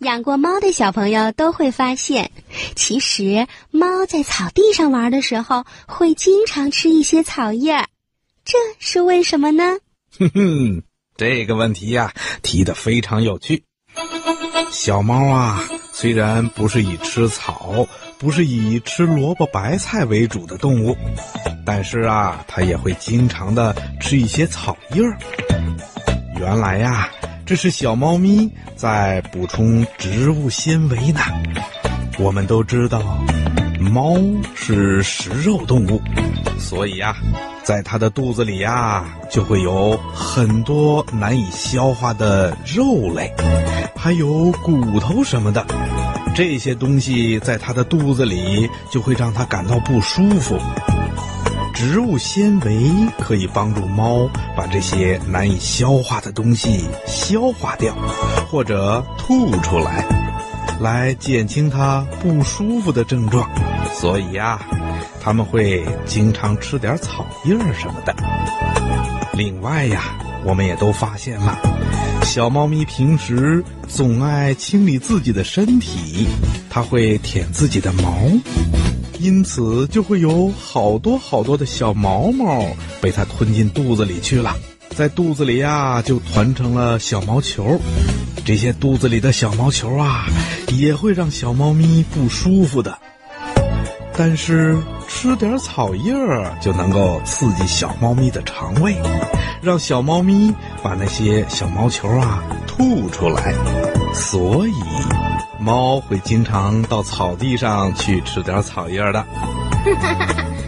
养过猫的小朋友都会发现，其实猫在草地上玩的时候，会经常吃一些草叶儿，这是为什么呢？哼哼，这个问题呀，提的非常有趣。小猫啊，虽然不是以吃草、不是以吃萝卜白菜为主的动物，但是啊，它也会经常的吃一些草叶儿。原来呀。这是小猫咪在补充植物纤维呢。我们都知道，猫是食肉动物，所以呀，在它的肚子里呀，就会有很多难以消化的肉类，还有骨头什么的。这些东西在它的肚子里，就会让它感到不舒服。植物纤维可以帮助猫把这些难以消化的东西消化掉，或者吐出来，来减轻它不舒服的症状。所以呀，他们会经常吃点草叶什么的。另外呀，我们也都发现了，小猫咪平时总爱清理自己的身体，它会舔自己的毛。因此，就会有好多好多的小毛毛被它吞进肚子里去了，在肚子里呀，就团成了小毛球。这些肚子里的小毛球啊，也会让小猫咪不舒服的。但是，吃点草叶儿就能够刺激小猫咪的肠胃，让小猫咪把那些小毛球啊吐出来。所以。猫会经常到草地上去吃点草叶的。